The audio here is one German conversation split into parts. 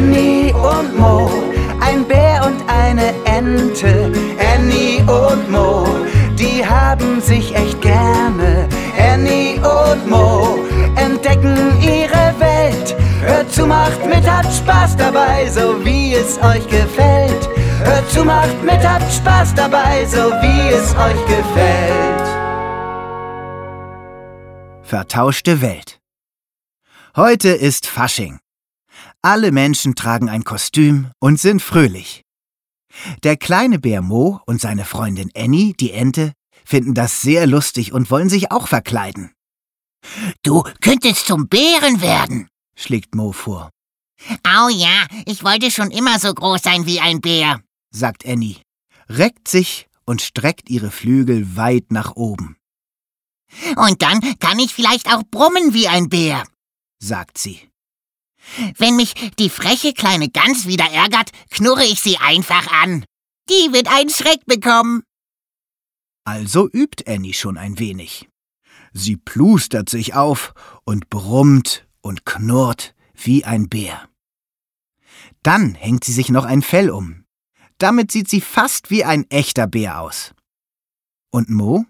Annie und Mo, ein Bär und eine Ente. Annie und Mo, die haben sich echt gerne. Annie und Mo entdecken ihre Welt. Hört zu, macht mit, habt Spaß dabei, so wie es euch gefällt. Hört zu, macht mit, habt Spaß dabei, so wie es euch gefällt. Vertauschte Welt. Heute ist Fasching. Alle Menschen tragen ein Kostüm und sind fröhlich. Der kleine Bär Mo und seine Freundin Annie, die Ente, finden das sehr lustig und wollen sich auch verkleiden. Du könntest zum Bären werden, schlägt Mo vor. Oh ja, ich wollte schon immer so groß sein wie ein Bär, sagt Annie, reckt sich und streckt ihre Flügel weit nach oben. Und dann kann ich vielleicht auch brummen wie ein Bär, sagt sie. Wenn mich die freche kleine Gans wieder ärgert, knurre ich sie einfach an. Die wird einen Schreck bekommen. Also übt Annie schon ein wenig. Sie plustert sich auf und brummt und knurrt wie ein Bär. Dann hängt sie sich noch ein Fell um. Damit sieht sie fast wie ein echter Bär aus. Und Mo?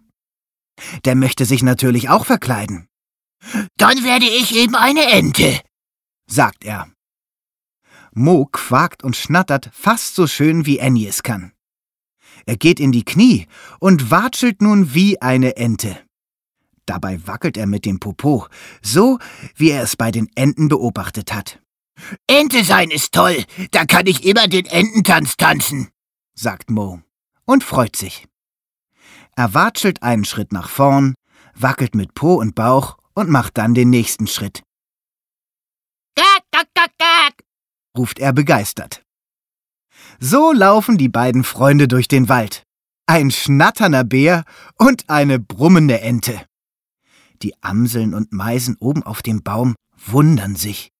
Der möchte sich natürlich auch verkleiden. Dann werde ich eben eine Ente, sagt er. Mo quakt und schnattert fast so schön wie Annie es kann. Er geht in die Knie und watschelt nun wie eine Ente. Dabei wackelt er mit dem Popo, so wie er es bei den Enten beobachtet hat. Ente sein ist toll, da kann ich immer den Ententanz tanzen, sagt Mo und freut sich. Er watschelt einen Schritt nach vorn, wackelt mit Po und Bauch und macht dann den nächsten Schritt. Gag, ruft er begeistert. So laufen die beiden Freunde durch den Wald. Ein schnatternder Bär und eine brummende Ente. Die Amseln und Meisen oben auf dem Baum wundern sich.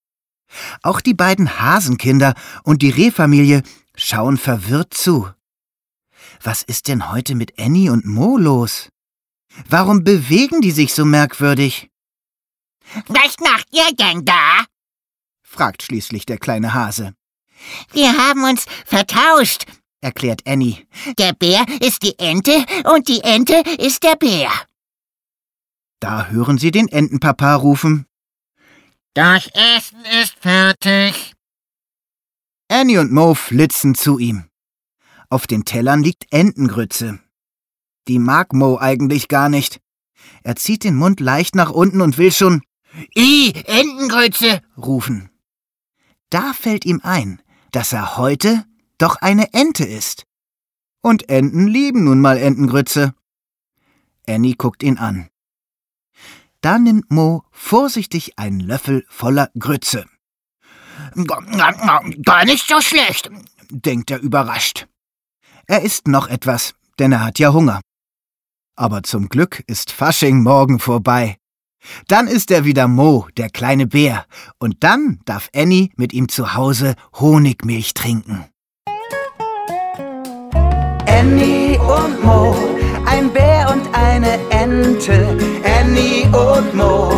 Auch die beiden Hasenkinder und die Rehfamilie schauen verwirrt zu. Was ist denn heute mit Annie und Mo los? Warum bewegen die sich so merkwürdig? Was macht ihr denn da? Fragt schließlich der kleine Hase. Wir haben uns vertauscht, erklärt Annie. Der Bär ist die Ente und die Ente ist der Bär. Da hören sie den Entenpapa rufen. Das Essen ist fertig. Annie und Mo flitzen zu ihm. Auf den Tellern liegt Entengrütze. Die mag Mo eigentlich gar nicht. Er zieht den Mund leicht nach unten und will schon I, Entengrütze rufen. Da fällt ihm ein, dass er heute doch eine Ente ist. Und Enten lieben nun mal Entengrütze. Annie guckt ihn an. Da nimmt Mo vorsichtig einen Löffel voller Grütze. Gar nicht so schlecht, denkt er überrascht. Er isst noch etwas, denn er hat ja Hunger. Aber zum Glück ist Fasching morgen vorbei. Dann ist er wieder Mo, der kleine Bär, und dann darf Annie mit ihm zu Hause Honigmilch trinken. Annie und Mo, ein Bär und eine Ente. Annie und Mo,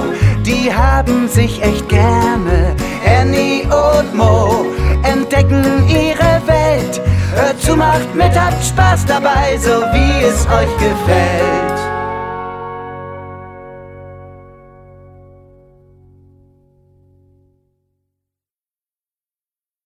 die haben sich echt gerne. Annie und Mo entdecken ihre Welt. Hört zu, macht mit, habt Spaß dabei, so wie es euch gefällt.